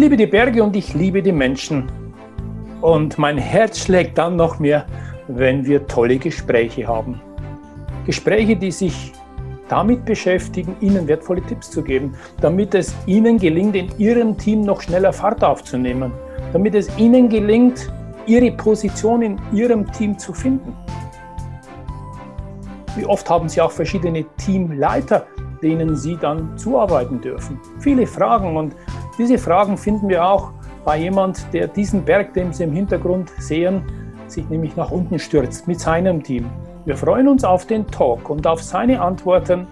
Liebe die Berge und ich liebe die Menschen. Und mein Herz schlägt dann noch mehr, wenn wir tolle Gespräche haben. Gespräche, die sich damit beschäftigen, Ihnen wertvolle Tipps zu geben, damit es Ihnen gelingt, in Ihrem Team noch schneller Fahrt aufzunehmen, damit es Ihnen gelingt, Ihre Position in Ihrem Team zu finden. Wie oft haben Sie auch verschiedene Teamleiter, denen Sie dann zuarbeiten dürfen? Viele Fragen und diese Fragen finden wir auch bei jemand, der diesen Berg, den Sie im Hintergrund sehen, sich nämlich nach unten stürzt mit seinem Team. Wir freuen uns auf den Talk und auf seine Antworten,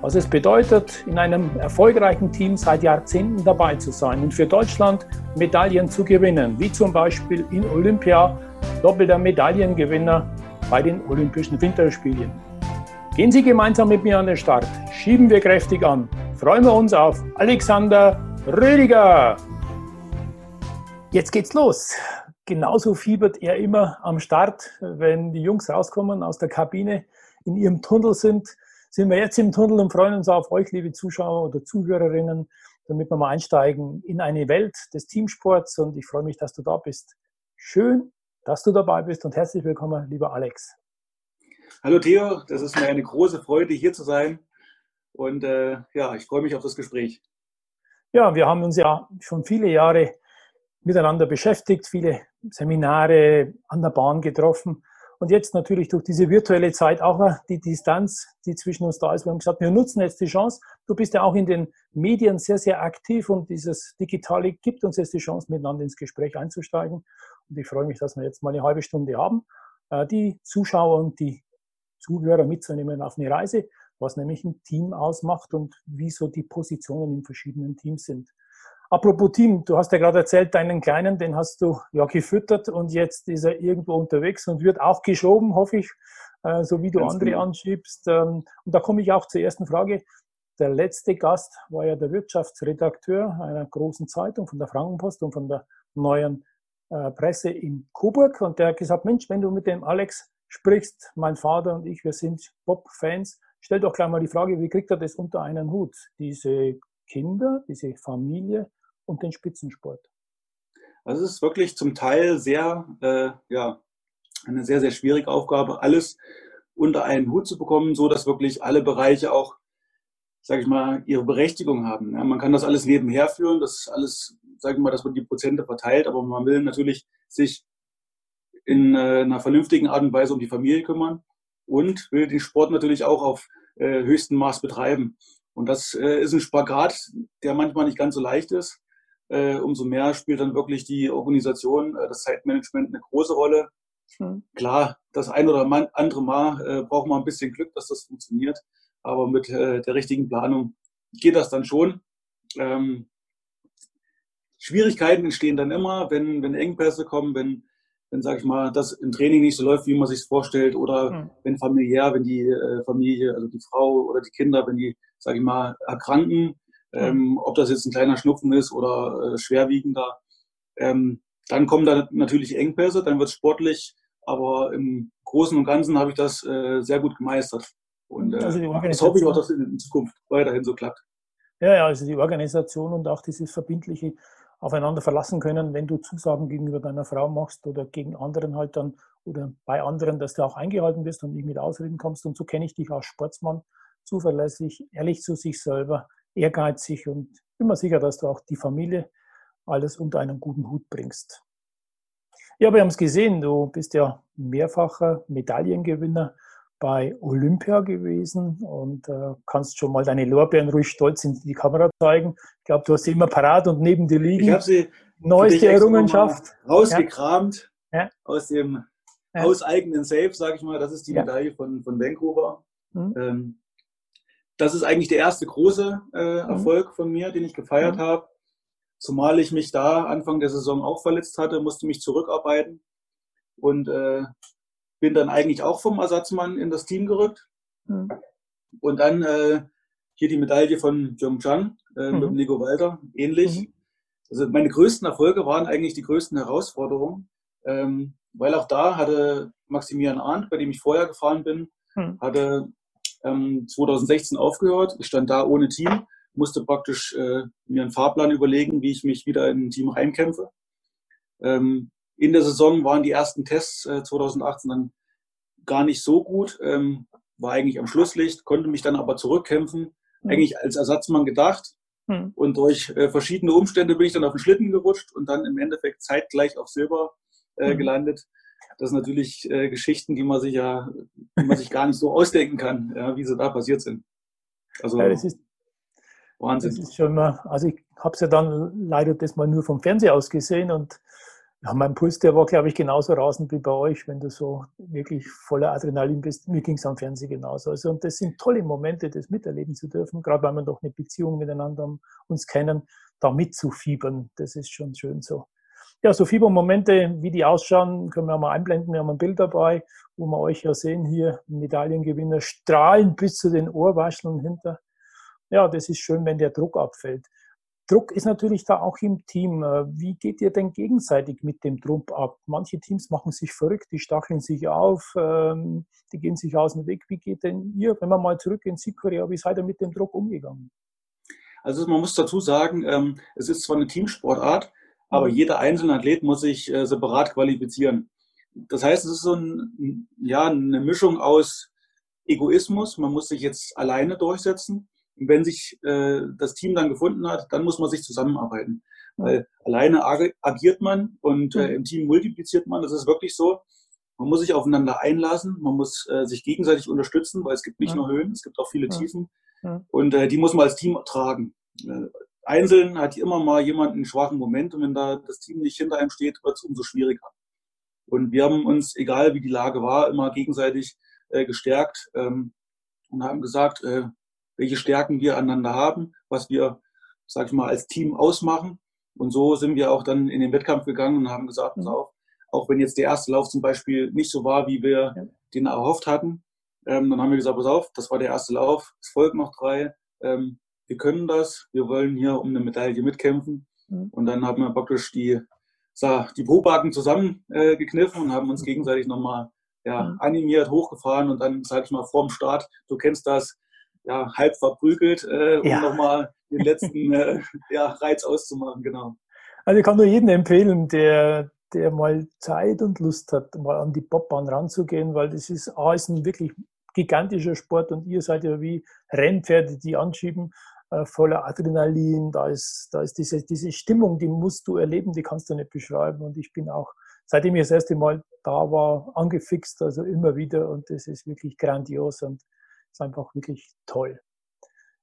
was es bedeutet, in einem erfolgreichen Team seit Jahrzehnten dabei zu sein und für Deutschland Medaillen zu gewinnen, wie zum Beispiel in Olympia, doppelter Medaillengewinner bei den Olympischen Winterspielen. Gehen Sie gemeinsam mit mir an den Start, schieben wir kräftig an, freuen wir uns auf Alexander Rüdiger. Jetzt geht's los. Genauso fiebert er immer am Start, wenn die Jungs rauskommen aus der Kabine, in ihrem Tunnel sind. Sind wir jetzt im Tunnel und freuen uns auf euch, liebe Zuschauer oder Zuhörerinnen, damit wir mal einsteigen in eine Welt des Teamsports. Und ich freue mich, dass du da bist. Schön, dass du dabei bist und herzlich willkommen, lieber Alex. Hallo Theo, das ist mir eine große Freude, hier zu sein. Und äh, ja, ich freue mich auf das Gespräch. Ja, wir haben uns ja schon viele Jahre miteinander beschäftigt, viele Seminare an der Bahn getroffen. Und jetzt natürlich durch diese virtuelle Zeit auch die Distanz, die zwischen uns da ist. Wir haben gesagt, wir nutzen jetzt die Chance. Du bist ja auch in den Medien sehr, sehr aktiv und dieses Digitale gibt uns jetzt die Chance, miteinander ins Gespräch einzusteigen. Und ich freue mich, dass wir jetzt mal eine halbe Stunde haben, äh, die Zuschauer und die Zuhörer mitzunehmen auf eine Reise was nämlich ein Team ausmacht und wie so die Positionen in verschiedenen Teams sind. Apropos Team, du hast ja gerade erzählt, deinen Kleinen, den hast du ja gefüttert und jetzt ist er irgendwo unterwegs und wird auch geschoben, hoffe ich, äh, so wie du Ganz andere genau. anschiebst. Ähm, und da komme ich auch zur ersten Frage. Der letzte Gast war ja der Wirtschaftsredakteur einer großen Zeitung von der Frankenpost und von der neuen äh, Presse in Coburg und der hat gesagt, Mensch, wenn du mit dem Alex sprichst, mein Vater und ich, wir sind Bob-Fans, stell doch gleich mal die Frage, wie kriegt er das unter einen Hut? Diese Kinder, diese Familie und den Spitzensport. Also es ist wirklich zum Teil sehr, äh, ja, eine sehr, sehr schwierige Aufgabe, alles unter einen Hut zu bekommen, so dass wirklich alle Bereiche auch, sage ich mal, ihre Berechtigung haben. Ja, man kann das alles nebenher führen, das ist alles, sage ich mal, dass man die Prozente verteilt, aber man will natürlich sich in äh, einer vernünftigen Art und Weise um die Familie kümmern und will den Sport natürlich auch auf äh, höchstem Maß betreiben. Und das äh, ist ein Spagat, der manchmal nicht ganz so leicht ist. Äh, umso mehr spielt dann wirklich die Organisation, äh, das Zeitmanagement eine große Rolle. Mhm. Klar, das ein oder andere Mal äh, braucht man ein bisschen Glück, dass das funktioniert. Aber mit äh, der richtigen Planung geht das dann schon. Ähm, Schwierigkeiten entstehen dann immer, wenn, wenn Engpässe kommen, wenn wenn, sage ich mal, das im Training nicht so läuft, wie man sich vorstellt, oder mhm. wenn familiär, wenn die äh, Familie, also die Frau oder die Kinder, wenn die, sage ich mal, erkranken, mhm. ähm, ob das jetzt ein kleiner Schnupfen ist oder äh, schwerwiegender, ähm, dann kommen da natürlich Engpässe, dann wird es sportlich, aber im Großen und Ganzen habe ich das äh, sehr gut gemeistert. Und äh, also das hoffe ich auch, dass es in Zukunft weiterhin so klappt. Ja, ja, also die Organisation und auch dieses verbindliche aufeinander verlassen können, wenn du Zusagen gegenüber deiner Frau machst oder gegen anderen halt dann oder bei anderen, dass du auch eingehalten wirst und nicht mit Ausreden kommst. Und so kenne ich dich als Sportsmann, zuverlässig, ehrlich zu sich selber, ehrgeizig und immer sicher, dass du auch die Familie alles unter einen guten Hut bringst. Ja, wir haben es gesehen, du bist ja mehrfacher Medaillengewinner bei Olympia gewesen und äh, kannst schon mal deine Lorbeeren ruhig stolz in die Kamera zeigen. Ich glaube, du hast sie immer parat und neben dir liegen. Ich habe sie neueste Errungenschaft rausgekramt ja. aus dem ja. hauseigenen Safe, sage ich mal. Das ist die Medaille von, von Vancouver. Mhm. Ähm, das ist eigentlich der erste große äh, mhm. Erfolg von mir, den ich gefeiert mhm. habe. zumal ich mich da Anfang der Saison auch verletzt hatte, musste mich zurückarbeiten und äh, bin dann eigentlich auch vom Ersatzmann in das Team gerückt. Mhm. Und dann äh, hier die Medaille von Jongchan äh, mhm. mit Nico Walter, ähnlich. Mhm. Also meine größten Erfolge waren eigentlich die größten Herausforderungen, ähm, weil auch da hatte Maximilian Arndt, bei dem ich vorher gefahren bin, mhm. hatte ähm, 2016 aufgehört. Ich stand da ohne Team, musste praktisch äh, mir einen Fahrplan überlegen, wie ich mich wieder in ein Team reinkämpfe. Ähm, in der Saison waren die ersten Tests äh, 2018 dann gar nicht so gut, ähm, war eigentlich am Schlusslicht, konnte mich dann aber zurückkämpfen, mhm. eigentlich als Ersatzmann gedacht. Mhm. Und durch äh, verschiedene Umstände bin ich dann auf den Schlitten gerutscht und dann im Endeffekt zeitgleich auf Silber äh, mhm. gelandet. Das sind natürlich äh, Geschichten, die man sich ja, die man sich gar nicht so ausdenken kann, ja, wie sie da passiert sind. Also ja, das ist, Wahnsinn. Das ist schon mal, also ich habe es ja dann leider das mal nur vom Fernseher aus gesehen und ja, mein Puls, der war, glaube ich, genauso rasend wie bei euch, wenn du so wirklich voller Adrenalin bist. Mir ging es am Fernsehen genauso. Also, und das sind tolle Momente, das miterleben zu dürfen, gerade weil wir doch eine Beziehung miteinander uns kennen, da mitzufiebern. Das ist schon schön so. Ja, so Fiebermomente, wie die ausschauen, können wir mal einblenden. Wir haben ein Bild dabei, wo wir euch ja sehen hier, Medaillengewinner strahlen bis zu den Ohrwascheln hinter. Ja, das ist schön, wenn der Druck abfällt. Druck ist natürlich da auch im Team. Äh, wie geht ihr denn gegenseitig mit dem Druck ab? Manche Teams machen sich verrückt, die stacheln sich auf, ähm, die gehen sich aus dem Weg. Wie geht denn ihr, wenn wir mal zurück in Südkorea, wie seid ihr mit dem Druck umgegangen? Also man muss dazu sagen, ähm, es ist zwar eine Teamsportart, aber mhm. jeder einzelne Athlet muss sich äh, separat qualifizieren. Das heißt, es ist so ein, ja, eine Mischung aus Egoismus, man muss sich jetzt alleine durchsetzen und wenn sich äh, das Team dann gefunden hat, dann muss man sich zusammenarbeiten. Weil alleine agiert man und äh, im Team multipliziert man. Das ist wirklich so. Man muss sich aufeinander einlassen, man muss äh, sich gegenseitig unterstützen, weil es gibt nicht nur Höhen, es gibt auch viele Tiefen. Und äh, die muss man als Team tragen. Äh, einzeln hat immer mal jemand einen schwachen Moment und wenn da das Team nicht hinter einem steht, wird es umso schwieriger. Und wir haben uns, egal wie die Lage war, immer gegenseitig äh, gestärkt ähm, und haben gesagt, äh, welche Stärken wir aneinander haben, was wir, sag ich mal, als Team ausmachen. Und so sind wir auch dann in den Wettkampf gegangen und haben gesagt, pass mhm. auf, auch wenn jetzt der erste Lauf zum Beispiel nicht so war, wie wir ja. den erhofft hatten, ähm, dann haben wir gesagt, pass auf, das war der erste Lauf, es folgen noch drei, ähm, wir können das, wir wollen hier um eine Medaille mitkämpfen. Mhm. Und dann haben wir praktisch die, die Probaken zusammengekniffen äh, und haben uns mhm. gegenseitig nochmal ja, mhm. animiert, hochgefahren und dann, sag ich mal, vorm Start, du kennst das, ja, halb verprügelt, äh, um ja. nochmal den letzten äh, ja, Reiz auszumachen, genau. Also ich kann nur jedem empfehlen, der, der mal Zeit und Lust hat, mal an die Bobbahn ranzugehen, weil das ist, A, ist ein wirklich gigantischer Sport und ihr seid ja wie Rennpferde, die anschieben, äh, voller Adrenalin. Da ist, da ist diese, diese Stimmung, die musst du erleben, die kannst du nicht beschreiben. Und ich bin auch, seitdem ich das erste Mal da war, angefixt, also immer wieder. Und das ist wirklich grandios. Und ist einfach wirklich toll.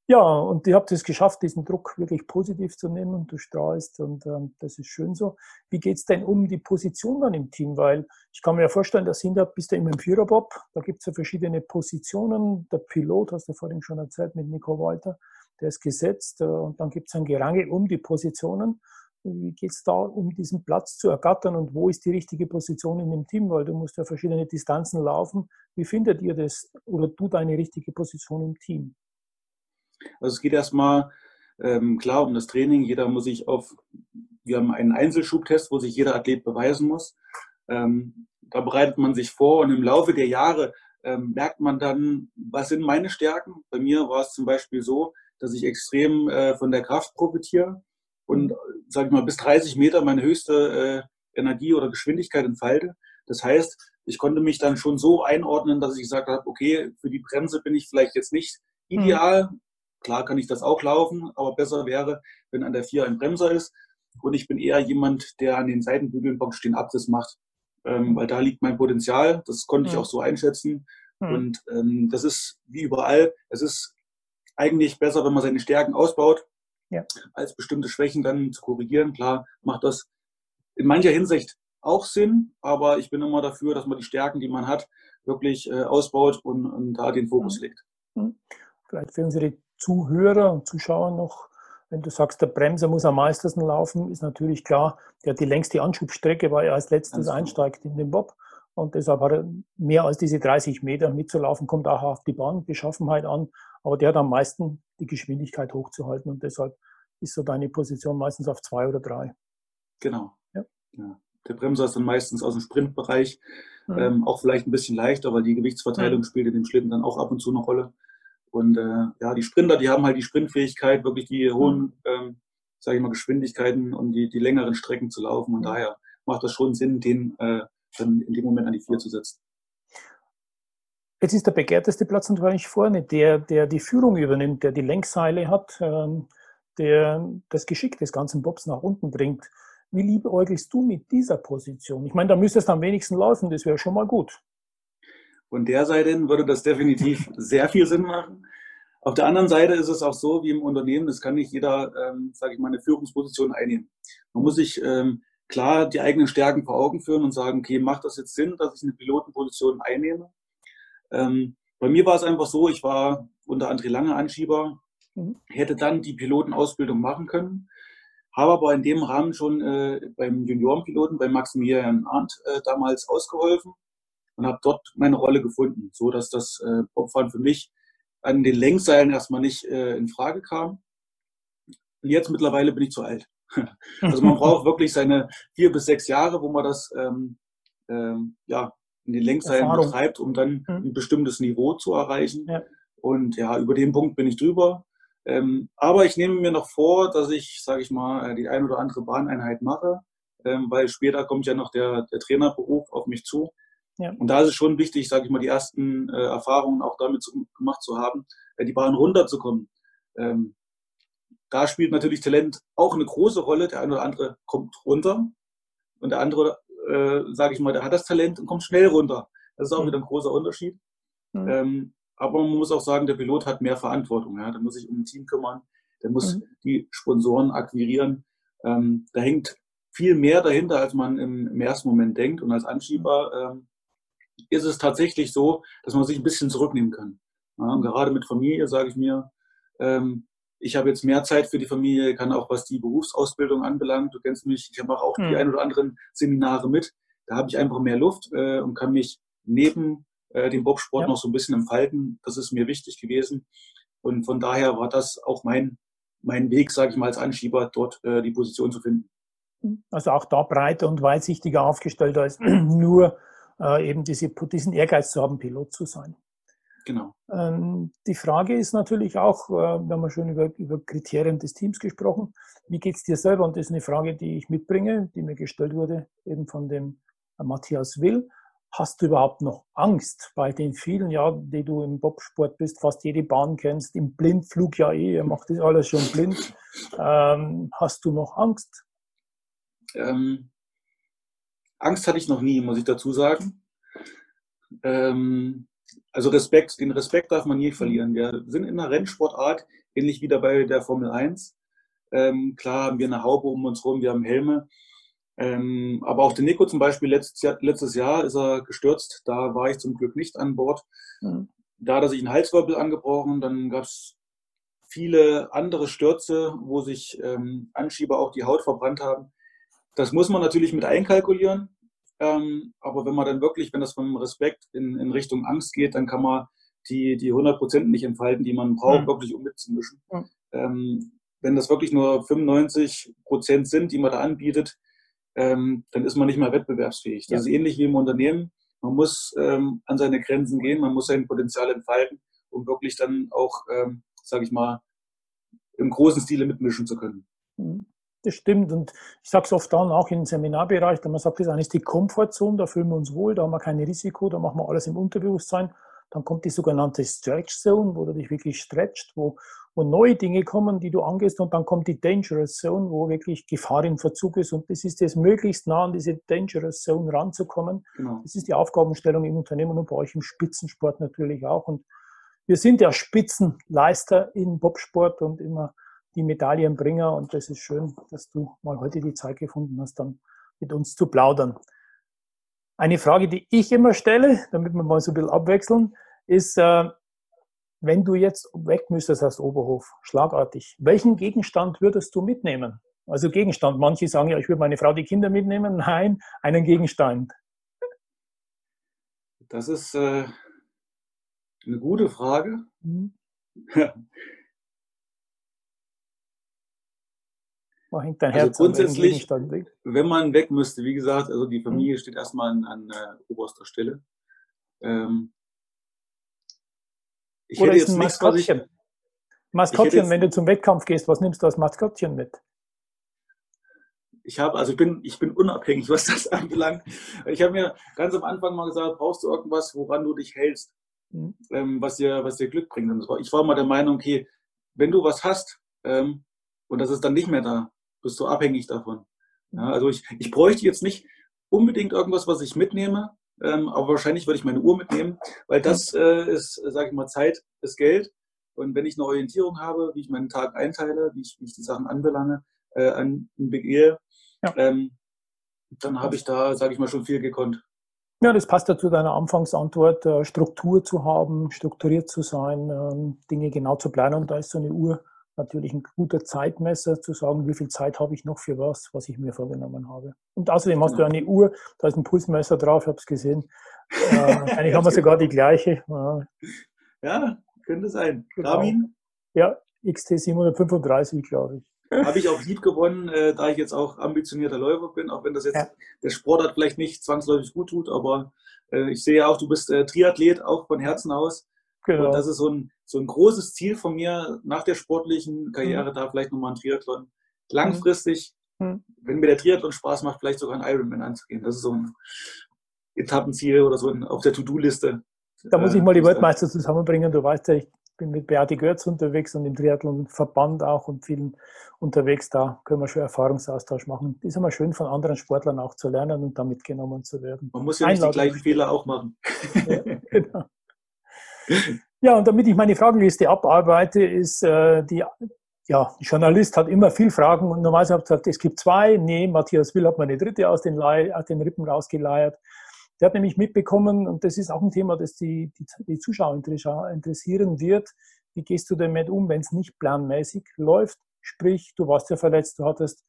Ja, und ihr habt es geschafft, diesen Druck wirklich positiv zu nehmen. Du strahlst und ähm, das ist schön so. Wie geht es denn um die Position dann im Team? Weil ich kann mir ja vorstellen, dass hinter bist du immer im Viererbob. Da gibt es ja verschiedene Positionen. Der Pilot, hast du vorhin schon erzählt, mit Nico Walter, der ist gesetzt. Äh, und dann gibt es ein Gerangel um die Positionen. Wie geht es da, um diesen Platz zu ergattern und wo ist die richtige Position in dem Team? Weil du musst ja verschiedene Distanzen laufen. Wie findet ihr das oder du deine richtige Position im Team? Also es geht erstmal ähm, klar um das Training. Jeder muss sich auf, wir haben einen Einzelschubtest, wo sich jeder Athlet beweisen muss. Ähm, da bereitet man sich vor und im Laufe der Jahre ähm, merkt man dann, was sind meine Stärken. Bei mir war es zum Beispiel so, dass ich extrem äh, von der Kraft profitiere und, sage ich mal, bis 30 Meter meine höchste äh, Energie oder Geschwindigkeit entfalte. Das heißt, ich konnte mich dann schon so einordnen, dass ich gesagt habe, okay, für die Bremse bin ich vielleicht jetzt nicht ideal. Mhm. Klar kann ich das auch laufen, aber besser wäre, wenn an der 4 ein Bremser ist. Und ich bin eher jemand, der an den Seitenbügeln praktisch den Abriss macht. Ähm, weil da liegt mein Potenzial. Das konnte mhm. ich auch so einschätzen. Mhm. Und ähm, das ist wie überall. Es ist eigentlich besser, wenn man seine Stärken ausbaut ja. als bestimmte Schwächen dann zu korrigieren. Klar macht das in mancher Hinsicht auch Sinn, aber ich bin immer dafür, dass man die Stärken, die man hat, wirklich äh, ausbaut und, und, da den Fokus mhm. legt. Mhm. Vielleicht für unsere Zuhörer und Zuschauer noch wenn du sagst, der Bremser muss am meisten laufen, ist natürlich klar, der hat die längste Anschubstrecke, weil er als letztes einsteigt in den Bob. Und deshalb hat er mehr als diese 30 Meter mitzulaufen, kommt auch auf die Bahnbeschaffenheit an. Aber der hat am meisten die Geschwindigkeit hochzuhalten und deshalb ist so deine Position meistens auf zwei oder drei. Genau. Ja. ja. Der Bremser ist dann meistens aus dem Sprintbereich, mhm. ähm, auch vielleicht ein bisschen leichter, weil die Gewichtsverteilung mhm. spielt in dem Schlitten dann auch ab und zu eine Rolle. Und äh, ja, die Sprinter, die haben halt die Sprintfähigkeit, wirklich die hohen, mhm. ähm, sage ich mal, Geschwindigkeiten und die, die längeren Strecken zu laufen. Und mhm. daher macht das schon Sinn, den äh, dann in dem Moment an die vier zu setzen. Jetzt ist der begehrteste Platz natürlich vorne, der, der die Führung übernimmt, der die Lenkseile hat, ähm, der das Geschick des ganzen Bobs nach unten bringt. Wie liebäugelst du mit dieser Position? Ich meine, da müsstest du am wenigsten laufen, das wäre schon mal gut. Von der Seite würde das definitiv sehr viel Sinn machen. Auf der anderen Seite ist es auch so, wie im Unternehmen, das kann nicht jeder, ähm, sage ich mal, eine Führungsposition einnehmen. Man muss sich ähm, klar die eigenen Stärken vor Augen führen und sagen, okay, macht das jetzt Sinn, dass ich eine Pilotenposition einnehme? Ähm, bei mir war es einfach so, ich war unter André Lange Anschieber, mhm. hätte dann die Pilotenausbildung machen können, habe aber in dem Rahmen schon äh, beim Juniorenpiloten, bei Maximilian Arndt äh, damals ausgeholfen und habe dort meine Rolle gefunden, so dass das äh, Bobfahren für mich an den Lenkseilen erstmal nicht äh, in Frage kam. Und jetzt mittlerweile bin ich zu alt. also man braucht wirklich seine vier bis sechs Jahre, wo man das ähm, ähm, ja, in den Erfahrung. betreibt, um dann mhm. ein bestimmtes Niveau zu erreichen. Ja. Und ja, über den Punkt bin ich drüber. Ähm, aber ich nehme mir noch vor, dass ich, sage ich mal, die ein oder andere Bahneinheit mache, ähm, weil später kommt ja noch der, der Trainerberuf auf mich zu. Ja. Und da ist es schon wichtig, sage ich mal, die ersten äh, Erfahrungen auch damit zu, gemacht zu haben, äh, die Bahn runterzukommen. Ähm, da spielt natürlich Talent auch eine große Rolle. Der eine oder andere kommt runter und der andere, äh, sage ich mal, der hat das Talent und kommt schnell runter. Das ist auch mhm. wieder ein großer Unterschied. Mhm. Ähm, aber man muss auch sagen, der Pilot hat mehr Verantwortung. Ja? Der muss sich um ein Team kümmern, der muss mhm. die Sponsoren akquirieren. Ähm, da hängt viel mehr dahinter, als man im, im ersten Moment denkt. Und als Anschieber ähm, ist es tatsächlich so, dass man sich ein bisschen zurücknehmen kann. Ja, gerade mit Familie sage ich mir, ähm, ich habe jetzt mehr Zeit für die Familie, kann auch was die Berufsausbildung anbelangt. Du kennst mich, ich mache auch hm. die ein oder anderen Seminare mit. Da habe ich einfach mehr Luft äh, und kann mich neben äh, dem Bobsport ja. noch so ein bisschen entfalten. Das ist mir wichtig gewesen. Und von daher war das auch mein, mein Weg, sage ich mal, als Anschieber, dort äh, die Position zu finden. Also auch da breiter und weitsichtiger aufgestellt als nur äh, eben diese, diesen Ehrgeiz zu haben, Pilot zu sein. Genau. Ähm, die Frage ist natürlich auch, äh, wir haben ja schon über, über Kriterien des Teams gesprochen, wie geht es dir selber? Und das ist eine Frage, die ich mitbringe, die mir gestellt wurde, eben von dem äh, Matthias Will. Hast du überhaupt noch Angst bei den vielen Jahren, die du im Bobsport bist, fast jede Bahn kennst, im Blindflug ja eh, ihr macht das alles schon blind. Ähm, hast du noch Angst? Ähm, Angst hatte ich noch nie, muss ich dazu sagen. Ähm, also Respekt, den Respekt darf man nie verlieren. Wir sind in einer Rennsportart, ähnlich wie dabei der Formel 1. Ähm, klar haben wir eine Haube um uns rum, wir haben Helme. Ähm, aber auch der Nico zum Beispiel, letztes Jahr, letztes Jahr ist er gestürzt. Da war ich zum Glück nicht an Bord. Mhm. Da hat er sich einen Halswirbel angebrochen. Dann gab es viele andere Stürze, wo sich ähm, Anschieber auch die Haut verbrannt haben. Das muss man natürlich mit einkalkulieren. Ähm, aber wenn man dann wirklich, wenn das vom Respekt in, in Richtung Angst geht, dann kann man die, die 100 Prozent nicht entfalten, die man braucht, mhm. wirklich um mitzumischen. Mhm. Ähm, wenn das wirklich nur 95 Prozent sind, die man da anbietet, ähm, dann ist man nicht mehr wettbewerbsfähig. Das ja. ist ähnlich wie im Unternehmen. Man muss ähm, an seine Grenzen gehen, man muss sein Potenzial entfalten, um wirklich dann auch, ähm, sage ich mal, im großen Stile mitmischen zu können. Mhm. Das stimmt. Und ich sage es oft dann auch im Seminarbereich, da man sagt, das ist eigentlich die Komfortzone, da fühlen wir uns wohl, da haben wir kein Risiko, da machen wir alles im Unterbewusstsein. Dann kommt die sogenannte Stretch Zone, wo du dich wirklich stretcht, wo, wo neue Dinge kommen, die du angehst. Und dann kommt die Dangerous Zone, wo wirklich Gefahr im Verzug ist. Und das ist es, möglichst nah an diese Dangerous Zone ranzukommen. Genau. Das ist die Aufgabenstellung im Unternehmen und bei euch im Spitzensport natürlich auch. Und wir sind ja Spitzenleister im Bobsport und immer die Medaillenbringer. Und das ist schön, dass du mal heute die Zeit gefunden hast, dann mit uns zu plaudern. Eine Frage, die ich immer stelle, damit wir mal so ein bisschen abwechseln, ist, äh, wenn du jetzt weg müsstest aus Oberhof, schlagartig, welchen Gegenstand würdest du mitnehmen? Also Gegenstand. Manche sagen ja, ich würde meine Frau, die Kinder mitnehmen. Nein, einen Gegenstand. Das ist äh, eine gute Frage. Mhm. Hängt dein also Herz grundsätzlich, wenn man weg müsste, wie gesagt, also die Familie mhm. steht erstmal an, an äh, oberster Stelle. Ähm, ich Oder hätte jetzt nichts, Maskottchen. Ich, Maskottchen, wenn du zum Wettkampf gehst, was nimmst du als Maskottchen mit? Ich habe, also ich bin, ich bin unabhängig, was das anbelangt. Ich habe mir ganz am Anfang mal gesagt, brauchst du irgendwas, woran du dich hältst, mhm. ähm, was dir, was dir Glück bringt. ich war mal der Meinung, okay, wenn du was hast ähm, und das ist dann nicht mehr da, bist du abhängig davon. Ja, also ich, ich bräuchte jetzt nicht unbedingt irgendwas, was ich mitnehme, ähm, aber wahrscheinlich würde ich meine Uhr mitnehmen, weil das äh, ist, sage ich mal, Zeit ist Geld. Und wenn ich eine Orientierung habe, wie ich meinen Tag einteile, wie ich, wie ich die Sachen anbelange, äh, an, begehe, ja. ähm, dann habe ich da, sage ich mal, schon viel gekonnt. Ja, das passt ja zu deiner Anfangsantwort, äh, Struktur zu haben, strukturiert zu sein, ähm, Dinge genau zu planen. Und da ist so eine Uhr natürlich ein guter Zeitmesser, zu sagen, wie viel Zeit habe ich noch für was, was ich mir vorgenommen habe. Und außerdem hast du eine Uhr, da ist ein Pulsmesser drauf, ich habe es gesehen. Äh, eigentlich haben wir sogar die gleiche. Ja, könnte sein. Genau. Ja, XT735, glaube ich. Habe ich auch lieb gewonnen, äh, da ich jetzt auch ambitionierter Läufer bin, auch wenn das jetzt ja. der Sportart vielleicht nicht zwangsläufig gut tut, aber äh, ich sehe auch, du bist äh, Triathlet, auch von Herzen aus. Genau. Und das ist so ein, so ein großes Ziel von mir nach der sportlichen Karriere, mhm. da vielleicht nochmal ein Triathlon. Langfristig, mhm. wenn mir der Triathlon Spaß macht, vielleicht sogar ein Ironman anzugehen. Das ist so ein Etappenziel oder so auf der To-Do-Liste. Da muss ich mal die Weltmeister zusammenbringen. Du weißt ja, ich bin mit Beate Görz unterwegs und im Triathlon-Verband auch und vielen unterwegs. Da können wir schon Erfahrungsaustausch machen. Ist immer schön, von anderen Sportlern auch zu lernen und da mitgenommen zu werden. Man muss ja nicht die gleichen Fehler auch machen. Ja, genau. Ja, und damit ich meine Fragenliste abarbeite, ist äh, die, ja, Journalist hat immer viel Fragen und normalerweise habe ich gesagt, es gibt zwei. Nee, Matthias Will hat mir eine dritte aus den, aus den Rippen rausgeleiert. Der hat nämlich mitbekommen, und das ist auch ein Thema, das die, die, die Zuschauer interessieren wird, wie gehst du damit um, wenn es nicht planmäßig läuft? Sprich, du warst ja verletzt, du hattest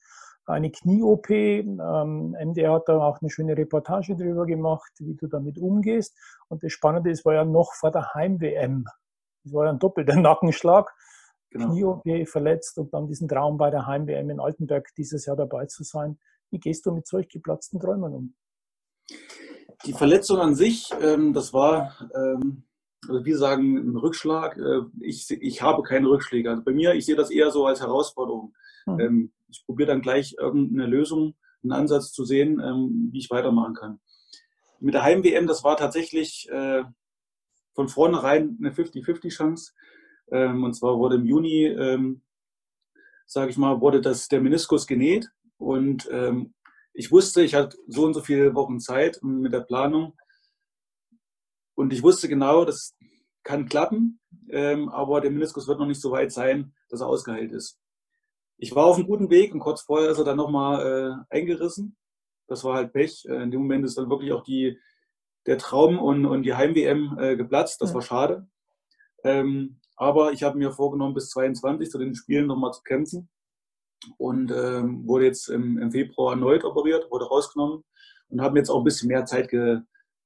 eine Knie-OP. Ähm, MDR hat da auch eine schöne Reportage darüber gemacht, wie du damit umgehst. Und das Spannende ist, war ja noch vor der Heim-WM. Das war ja ein doppelter Nackenschlag. Genau. Knie-OP verletzt und dann diesen Traum bei der Heim-WM in Altenberg dieses Jahr dabei zu sein. Wie gehst du mit solch geplatzten Träumen um? Die Verletzung an sich, ähm, das war, ähm, also wir sagen, ein Rückschlag. Äh, ich, ich habe keine Rückschläge. Also bei mir, ich sehe das eher so als Herausforderung. Mhm. Ähm, ich probiere dann gleich irgendeine Lösung, einen Ansatz zu sehen, ähm, wie ich weitermachen kann. Mit der Heim-WM, das war tatsächlich äh, von vornherein eine 50-50-Chance. Ähm, und zwar wurde im Juni, ähm, sage ich mal, wurde das, der Meniskus genäht. Und ich wusste, ich hatte so und so viele Wochen Zeit mit der Planung. Und ich wusste genau, das kann klappen, aber der Meniskus wird noch nicht so weit sein, dass er ausgeheilt ist ich war auf einem guten Weg und kurz vorher ist er dann nochmal äh, eingerissen. Das war halt Pech. Äh, in dem Moment ist dann wirklich auch die, der Traum und, und die Heim-WM äh, geplatzt. Das ja. war schade. Ähm, aber ich habe mir vorgenommen, bis 22 zu den Spielen nochmal zu kämpfen. Und ähm, wurde jetzt im, im, Februar erneut operiert, wurde rausgenommen und habe mir jetzt auch ein bisschen mehr Zeit ge,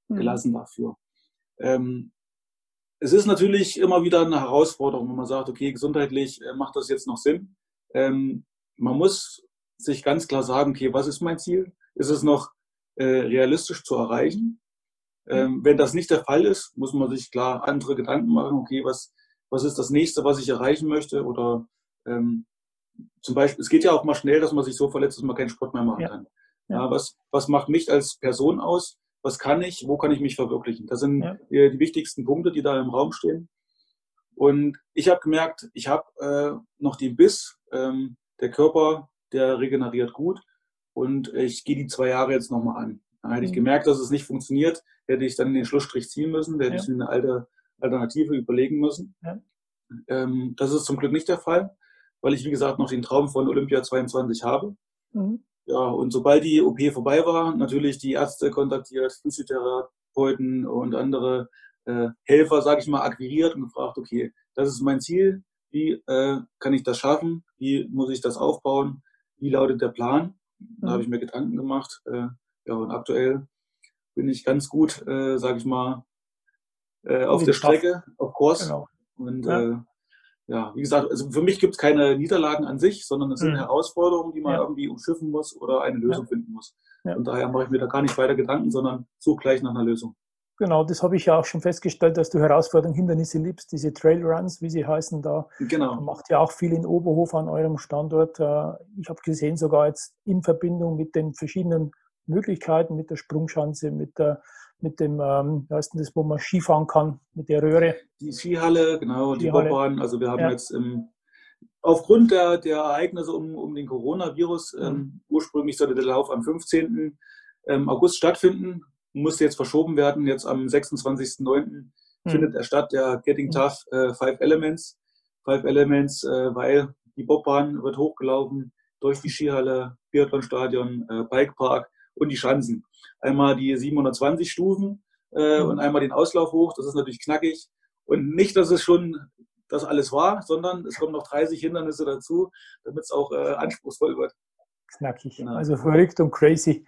mhm. gelassen dafür. Ähm, es ist natürlich immer wieder eine Herausforderung, wenn man sagt, okay, gesundheitlich äh, macht das jetzt noch Sinn. Ähm, man muss sich ganz klar sagen, okay, was ist mein Ziel? Ist es noch äh, realistisch zu erreichen? Ähm, wenn das nicht der Fall ist, muss man sich klar andere Gedanken machen, okay, was, was ist das nächste, was ich erreichen möchte? Oder ähm, zum Beispiel, es geht ja auch mal schnell, dass man sich so verletzt, dass man keinen Sport mehr machen ja. kann. Ja. was, was macht mich als Person aus? Was kann ich? Wo kann ich mich verwirklichen? Das sind ja. die, die, wichtigsten Punkte, die da im Raum stehen. Und ich habe gemerkt, ich habe äh, noch den Biss, ähm, der Körper, der regeneriert gut und ich gehe die zwei Jahre jetzt nochmal an. Dann hätte ich mhm. gemerkt, dass es nicht funktioniert, hätte ich dann den Schlussstrich ziehen müssen, hätte ja. ich eine alte Alternative überlegen müssen. Ja. Ähm, das ist zum Glück nicht der Fall, weil ich, wie gesagt, noch den Traum von Olympia 22 habe. Mhm. Ja, und sobald die OP vorbei war, natürlich die Ärzte kontaktiert, Physiotherapeuten und andere äh, Helfer, sage ich mal, akquiriert und gefragt, okay, das ist mein Ziel, wie äh, kann ich das schaffen, wie muss ich das aufbauen, wie lautet der Plan. Da habe ich mir Gedanken gemacht. Äh, ja, und aktuell bin ich ganz gut, äh, sage ich mal, äh, auf der Strecke, auf Kurs. Genau. Und ja. Äh, ja, wie gesagt, also für mich gibt es keine Niederlagen an sich, sondern es sind mhm. Herausforderungen, die man ja. irgendwie umschiffen muss oder eine Lösung ja. finden muss. Und daher mache ich mir da gar nicht weiter Gedanken, sondern suche gleich nach einer Lösung. Genau, das habe ich ja auch schon festgestellt, dass du Herausforderungen, Hindernisse liebst, diese Trailruns, wie sie heißen, da genau. macht ja auch viel in Oberhof an eurem Standort. Äh, ich habe gesehen, sogar jetzt in Verbindung mit den verschiedenen Möglichkeiten, mit der Sprungschanze, mit der mit dem, ähm, heißt denn das, wo man Skifahren kann, mit der Röhre. Die Skihalle, genau, die Bobbahn. Also wir haben ja. jetzt im, aufgrund der, der Ereignisse um, um den Coronavirus, mhm. ähm, ursprünglich sollte der Lauf am 15. Ähm, August stattfinden musste jetzt verschoben werden. Jetzt am 26.09. Mhm. findet er statt, der Getting hm. Tough äh, Five Elements. Five Elements, äh, weil die Bobbahn wird hochgelaufen durch die Skihalle, Biathlonstadion, äh, Bikepark und die Schanzen. Einmal die 720 Stufen äh, mhm. und einmal den Auslauf hoch. Das ist natürlich knackig. Und nicht, dass es schon das alles war, sondern es kommen noch 30 Hindernisse dazu, damit es auch äh, anspruchsvoll wird knackig. Genau. Also verrückt und crazy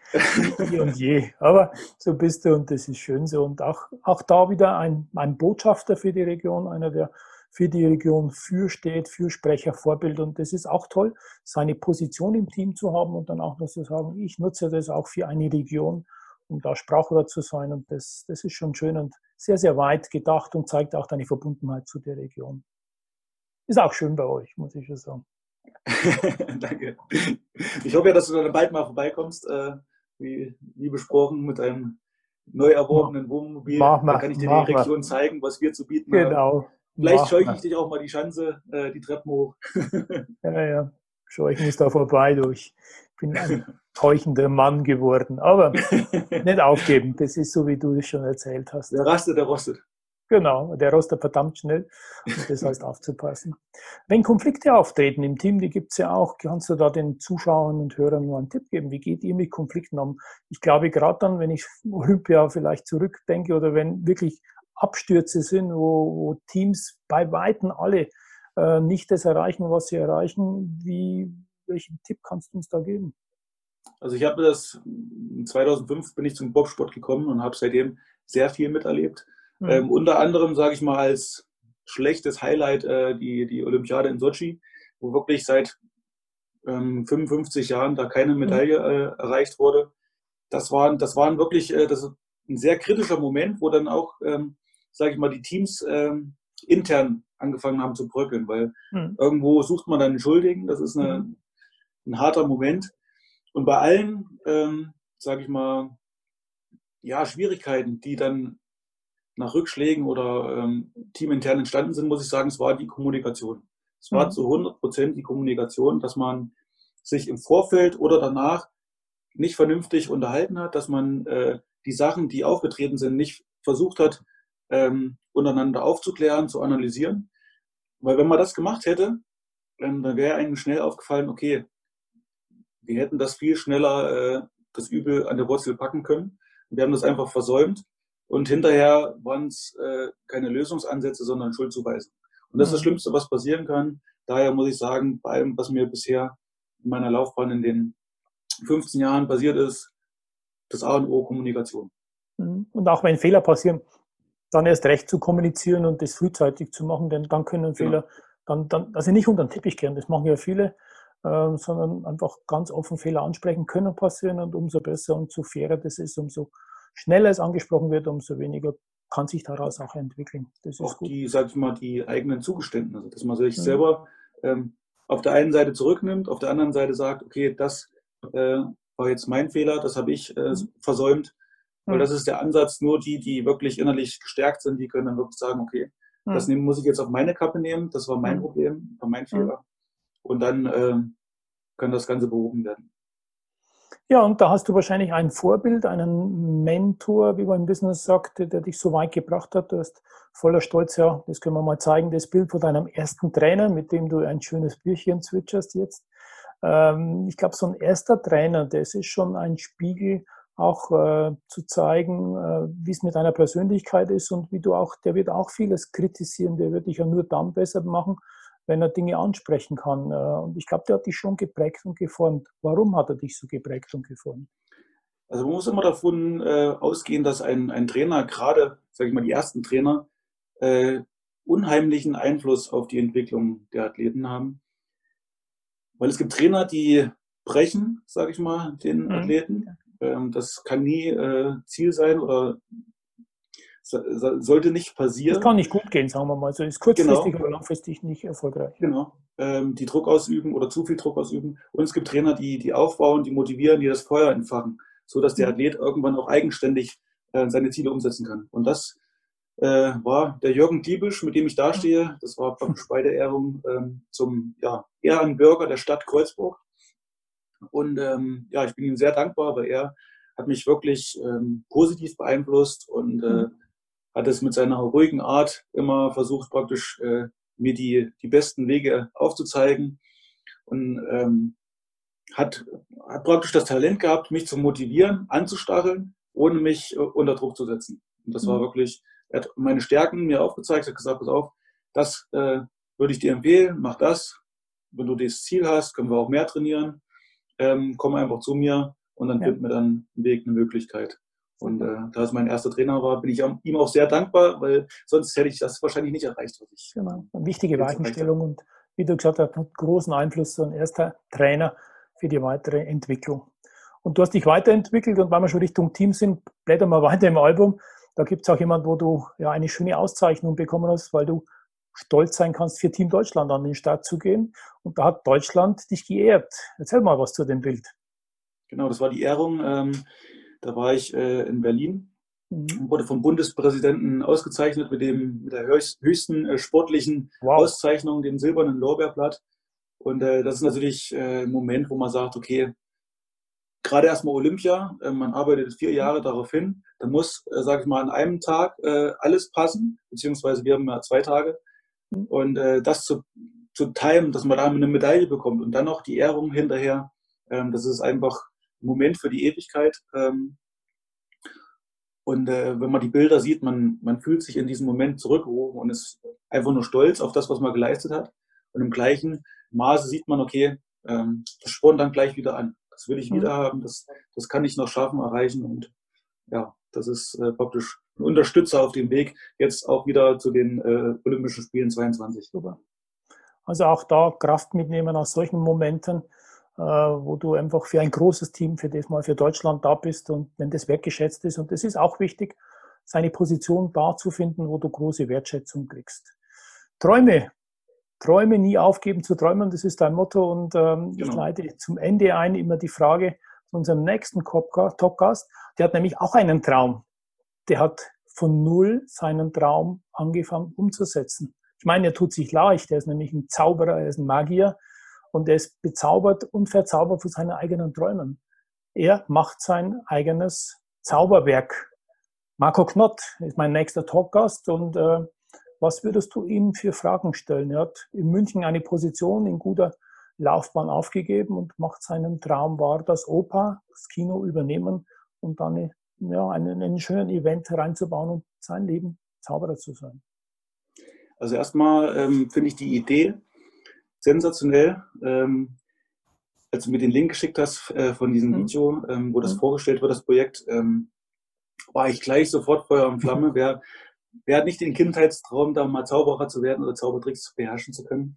und je. Aber so bist du und das ist schön so. Und auch, auch da wieder ein, ein Botschafter für die Region, einer, der für die Region fürsteht, Fürsprecher, Vorbild. Und das ist auch toll, seine Position im Team zu haben und dann auch noch zu sagen, ich nutze das auch für eine Region, um da Sprachrohr zu sein. Und das, das ist schon schön und sehr, sehr weit gedacht und zeigt auch deine Verbundenheit zu der Region. Ist auch schön bei euch, muss ich schon sagen. Danke. Ich hoffe ja, dass du dann bald mal vorbeikommst, äh, wie, wie besprochen, mit einem neu erworbenen Wohnmobil. Mach mal, da kann ich dir die Region zeigen, was wir zu bieten haben. Genau. Vielleicht scheuche ich dich auch mal die Schanze, äh, die Treppen hoch. ja, ja. Scheuchen ist da vorbei. Du. Ich bin ein täuschender Mann geworden. Aber nicht aufgeben. Das ist so, wie du es schon erzählt hast. Der rastet, der rostet. Genau, der rostet verdammt schnell und das heißt aufzupassen. Wenn Konflikte auftreten im Team, die gibt es ja auch, kannst du da den Zuschauern und Hörern nur einen Tipp geben? Wie geht ihr mit Konflikten um? Ich glaube, gerade dann, wenn ich Olympia vielleicht zurückdenke oder wenn wirklich Abstürze sind, wo, wo Teams bei Weitem alle äh, nicht das erreichen, was sie erreichen, wie, welchen Tipp kannst du uns da geben? Also ich habe das 2005 bin ich zum Bobsport gekommen und habe seitdem sehr viel miterlebt Mhm. Ähm, unter anderem, sage ich mal, als schlechtes Highlight äh, die, die Olympiade in Sochi, wo wirklich seit ähm, 55 Jahren da keine mhm. Medaille äh, erreicht wurde. Das waren, das waren wirklich äh, das ein sehr kritischer Moment, wo dann auch, ähm, sage ich mal, die Teams ähm, intern angefangen haben zu bröckeln, weil mhm. irgendwo sucht man dann einen Schuldigen. Das ist eine, mhm. ein harter Moment. Und bei allen, ähm, sage ich mal, ja, Schwierigkeiten, die dann nach Rückschlägen oder ähm, teamintern entstanden sind, muss ich sagen, es war die Kommunikation. Es war mhm. zu 100 Prozent die Kommunikation, dass man sich im Vorfeld oder danach nicht vernünftig unterhalten hat, dass man äh, die Sachen, die aufgetreten sind, nicht versucht hat, ähm, untereinander aufzuklären, zu analysieren. Weil wenn man das gemacht hätte, ähm, dann wäre einem schnell aufgefallen, okay, wir hätten das viel schneller, äh, das Übel an der Wurzel packen können. Wir haben das einfach versäumt und hinterher waren es äh, keine Lösungsansätze, sondern Schuldzuweisen. Und das ist das mhm. Schlimmste, was passieren kann. Daher muss ich sagen, bei allem, was mir bisher in meiner Laufbahn in den 15 Jahren passiert ist, das A und O Kommunikation. Mhm. Und auch wenn Fehler passieren, dann erst recht zu kommunizieren und das frühzeitig zu machen, denn dann können genau. Fehler dann, dann, also nicht unter den Teppich kehren, das machen ja viele, äh, sondern einfach ganz offen Fehler ansprechen können passieren und umso besser und so fairer das ist, umso schneller es angesprochen wird, umso weniger kann sich daraus auch entwickeln. Das auch gut. die, sag ich mal, die eigenen Zugeständnisse, dass man sich mhm. selber ähm, auf der einen Seite zurücknimmt, auf der anderen Seite sagt, okay, das äh, war jetzt mein Fehler, das habe ich äh, mhm. versäumt. Weil mhm. das ist der Ansatz, nur die, die wirklich innerlich gestärkt sind, die können dann wirklich sagen, okay, mhm. das nehmen, muss ich jetzt auf meine Kappe nehmen, das war mein mhm. Problem, war mein Fehler. Und dann äh, kann das Ganze behoben werden. Ja, und da hast du wahrscheinlich ein Vorbild, einen Mentor, wie man im Business sagt, der dich so weit gebracht hat. Du hast voller Stolz, ja, das können wir mal zeigen, das Bild von deinem ersten Trainer, mit dem du ein schönes Büchchen zwitscherst jetzt. Ähm, ich glaube, so ein erster Trainer, das ist schon ein Spiegel auch äh, zu zeigen, äh, wie es mit deiner Persönlichkeit ist und wie du auch, der wird auch vieles kritisieren, der wird dich ja nur dann besser machen, wenn er Dinge ansprechen kann. Äh, und ich glaube, der hat dich schon geprägt und geformt. Warum hat er dich so geprägt und geformt? Also man muss immer davon äh, ausgehen, dass ein, ein Trainer, gerade, sage ich mal, die ersten Trainer, äh, unheimlichen Einfluss auf die Entwicklung der Athleten haben. Weil es gibt Trainer, die brechen, sage ich mal, den mhm. Athleten. Ähm, das kann nie äh, Ziel sein oder sollte nicht passieren. Das kann nicht gut gehen, sagen wir mal. So ist kurzfristig genau. oder langfristig nicht erfolgreich. Genau. Ähm, die Druck ausüben oder zu viel Druck ausüben. Und es gibt Trainer, die, die aufbauen, die motivieren, die das Feuer entfachen, sodass der mhm. Athlet irgendwann auch eigenständig äh, seine Ziele umsetzen kann. Und das äh, war der Jürgen Diebisch, mit dem ich dastehe. Das war praktisch bei der Ehrung ähm, zum ja, Ehrenbürger der Stadt Kreuzburg. Und ähm, ja, ich bin ihm sehr dankbar, weil er hat mich wirklich ähm, positiv beeinflusst und äh, mhm. Hat es mit seiner ruhigen Art immer versucht, praktisch äh, mir die, die besten Wege aufzuzeigen und ähm, hat, hat praktisch das Talent gehabt, mich zu motivieren, anzustacheln, ohne mich äh, unter Druck zu setzen. Und das mhm. war wirklich, er hat meine Stärken mir aufgezeigt, hat gesagt, pass auf, das äh, würde ich dir empfehlen, mach das. Wenn du das Ziel hast, können wir auch mehr trainieren ähm, komm einfach zu mir und dann ja. finden wir dann einen Weg, eine Möglichkeit. Und äh, da es mein erster Trainer war, bin ich ihm auch sehr dankbar, weil sonst hätte ich das wahrscheinlich nicht erreicht. Was ich genau, eine wichtige Weichenstellung und wie du gesagt hast, hat großen Einfluss, so ein erster Trainer für die weitere Entwicklung. Und du hast dich weiterentwickelt und weil wir schon Richtung Team sind, blättern wir weiter im Album. Da gibt es auch jemand, wo du ja eine schöne Auszeichnung bekommen hast, weil du stolz sein kannst, für Team Deutschland an den Start zu gehen. Und da hat Deutschland dich geehrt. Erzähl mal was zu dem Bild. Genau, das war die Ehrung. Ähm, da war ich äh, in Berlin mhm. wurde vom Bundespräsidenten ausgezeichnet mit, dem, mit der höchsten äh, sportlichen wow. Auszeichnung, dem silbernen Lorbeerblatt. Und äh, das ist natürlich äh, ein Moment, wo man sagt, okay, gerade erstmal Olympia, äh, man arbeitet vier Jahre darauf hin, da muss, äh, sage ich mal, an einem Tag äh, alles passen, beziehungsweise wir haben ja zwei Tage. Mhm. Und äh, das zu, zu timen, dass man da eine Medaille bekommt und dann noch die Ehrung hinterher, ähm, das ist einfach ein Moment für die Ewigkeit. Ähm, und äh, wenn man die Bilder sieht, man, man fühlt sich in diesem Moment zurückgerufen und ist einfach nur stolz auf das, was man geleistet hat. Und im gleichen Maße sieht man, okay, ähm, das spornt dann gleich wieder an. Das will ich mhm. wieder haben, das, das kann ich noch schaffen, erreichen. Und ja, das ist äh, praktisch ein Unterstützer auf dem Weg jetzt auch wieder zu den äh, Olympischen Spielen 22. Super. Also auch da Kraft mitnehmen aus solchen Momenten, wo du einfach für ein großes Team, für das mal für Deutschland da bist und wenn das wertgeschätzt ist. Und das ist auch wichtig, seine Position da zu finden, wo du große Wertschätzung kriegst. Träume. Träume nie aufgeben zu träumen, das ist dein Motto. Und ähm, genau. ich leite zum Ende ein immer die Frage zu unserem nächsten Topcast. Der hat nämlich auch einen Traum der hat von null seinen Traum angefangen umzusetzen. Ich meine, er tut sich leicht, er ist nämlich ein Zauberer, er ist ein Magier und er ist bezaubert und verzaubert von seinen eigenen Träumen. Er macht sein eigenes Zauberwerk. Marco Knott ist mein nächster Talkgast und äh, was würdest du ihm für Fragen stellen? Er hat in München eine Position in guter Laufbahn aufgegeben und macht seinen Traum wahr, das Oper, das Kino übernehmen und dann ja, einen, einen schönen Event reinzubauen und sein Leben Zauberer zu sein. Also erstmal ähm, finde ich die Idee sensationell. Ähm, als du mir den Link geschickt hast äh, von diesem mhm. Video, ähm, wo das mhm. vorgestellt wird, das Projekt, ähm, war ich gleich sofort Feuer und Flamme. wer, wer hat nicht den Kindheitstraum, da mal Zauberer zu werden oder Zaubertricks zu beherrschen zu können?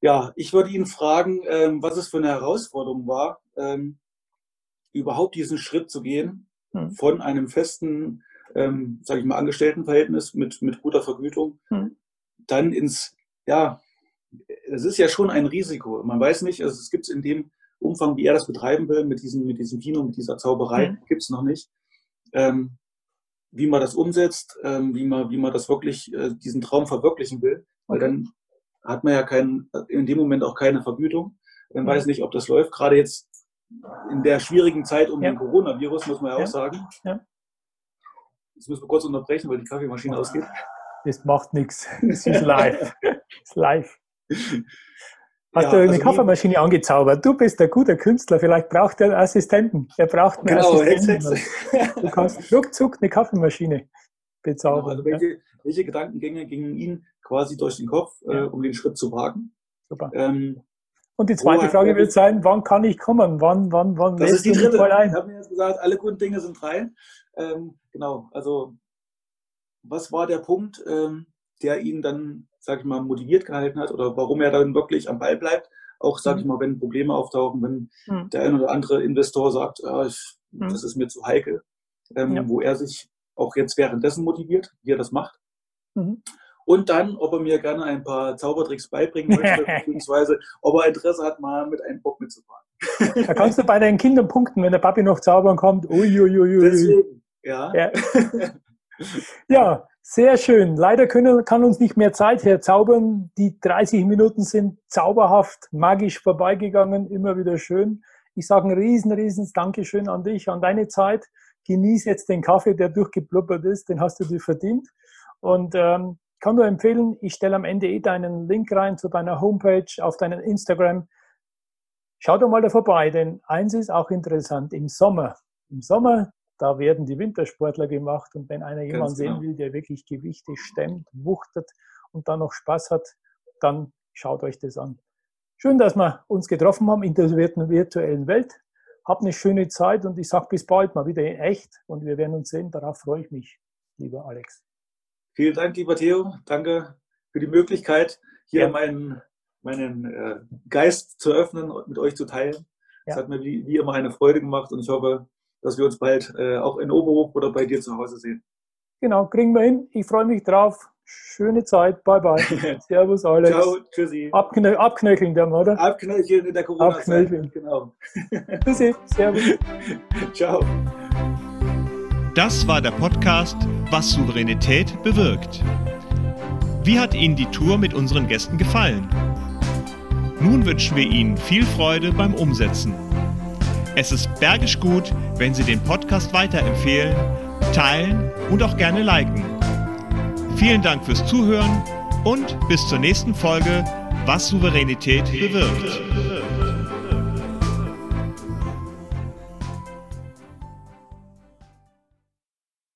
Ja, ich würde ihn fragen, ähm, was es für eine Herausforderung war, ähm, überhaupt diesen Schritt zu gehen, hm. von einem festen, ähm, sage ich mal, Angestelltenverhältnis mit, mit guter Vergütung, hm. dann ins, ja, es ist ja schon ein Risiko. Man weiß nicht, also es gibt es in dem Umfang, wie er das betreiben will, mit diesem, mit diesem Kino, mit dieser Zauberei, hm. gibt es noch nicht. Ähm, wie man das umsetzt, ähm, wie, man, wie man das wirklich, äh, diesen Traum verwirklichen will, weil dann hat man ja kein, in dem Moment auch keine Vergütung. Man weiß nicht, ob das läuft. Gerade jetzt in der schwierigen Zeit um ja. den Coronavirus, muss man ja, ja. auch sagen. Ja. Jetzt müssen wir kurz unterbrechen, weil die Kaffeemaschine oh. ausgeht. Das macht nichts. Es ist live. Es ist live. Hast ja, du eine also Kaffeemaschine angezaubert? Du bist ein guter Künstler, vielleicht braucht er einen Assistenten. Er braucht einen genau, Assistenten. Du kannst ruckzuck eine Kaffeemaschine bezaubern. Genau, also welche, welche, Gedankengänge gingen Ihnen quasi durch den Kopf, äh, ja. äh, um den Schritt zu wagen? Super. Ähm, und die zweite Frage wird sein, wann kann ich kommen? Wann, wann, wann das ist die dritte. Ein? Ich habe mir jetzt gesagt, alle guten Dinge sind drei. Ähm, genau, also was war der Punkt, ähm, der ihn dann, sage ich mal, motiviert gehalten hat oder warum er dann wirklich am Ball bleibt? Auch, sage mhm. ich mal, wenn Probleme auftauchen, wenn mhm. der ein oder andere Investor sagt, ah, ich, mhm. das ist mir zu heikel, ähm, ja. wo er sich auch jetzt währenddessen motiviert, wie er das macht. Mhm. Und dann, ob er mir gerne ein paar Zaubertricks beibringen möchte, beziehungsweise ob er Interesse hat, mal mit einem Bock mitzufahren. Da kannst du bei deinen Kindern punkten, wenn der Papi noch zaubern kommt. Uiuiui. Deswegen, ja. Ja. ja, sehr schön. Leider können, kann uns nicht mehr Zeit herzaubern. Die 30 Minuten sind zauberhaft, magisch vorbeigegangen, immer wieder schön. Ich sage ein riesen, riesen Dankeschön an dich, an deine Zeit. Genieß jetzt den Kaffee, der durchgeblubbert ist, den hast du dir verdient. Und ähm, kann nur empfehlen, ich stelle am Ende eh deinen Link rein zu deiner Homepage, auf deinen Instagram. Schau doch mal da vorbei, denn eins ist auch interessant, im Sommer, im Sommer, da werden die Wintersportler gemacht und wenn einer jemanden genau. sehen will, der wirklich Gewichte stemmt, wuchtet und dann noch Spaß hat, dann schaut euch das an. Schön, dass wir uns getroffen haben in der virtuellen Welt. Habt eine schöne Zeit und ich sage bis bald mal wieder in echt und wir werden uns sehen. Darauf freue ich mich, lieber Alex. Vielen Dank, lieber Theo. Danke für die Möglichkeit, hier ja. meinen, meinen äh, Geist zu öffnen und mit euch zu teilen. Es ja. hat mir wie, wie, immer eine Freude gemacht und ich hoffe, dass wir uns bald äh, auch in Oberhof oder bei dir zu Hause sehen. Genau, kriegen wir hin. Ich freue mich drauf. Schöne Zeit. Bye, bye. Servus, Alex. Ciao, tschüssi. Abknö abknöcheln dann, oder? Abknöcheln in der Corona-Zeit. Genau. tschüssi. Servus. Ciao. Das war der Podcast Was Souveränität bewirkt. Wie hat Ihnen die Tour mit unseren Gästen gefallen? Nun wünschen wir Ihnen viel Freude beim Umsetzen. Es ist bergisch gut, wenn Sie den Podcast weiterempfehlen, teilen und auch gerne liken. Vielen Dank fürs Zuhören und bis zur nächsten Folge Was Souveränität bewirkt.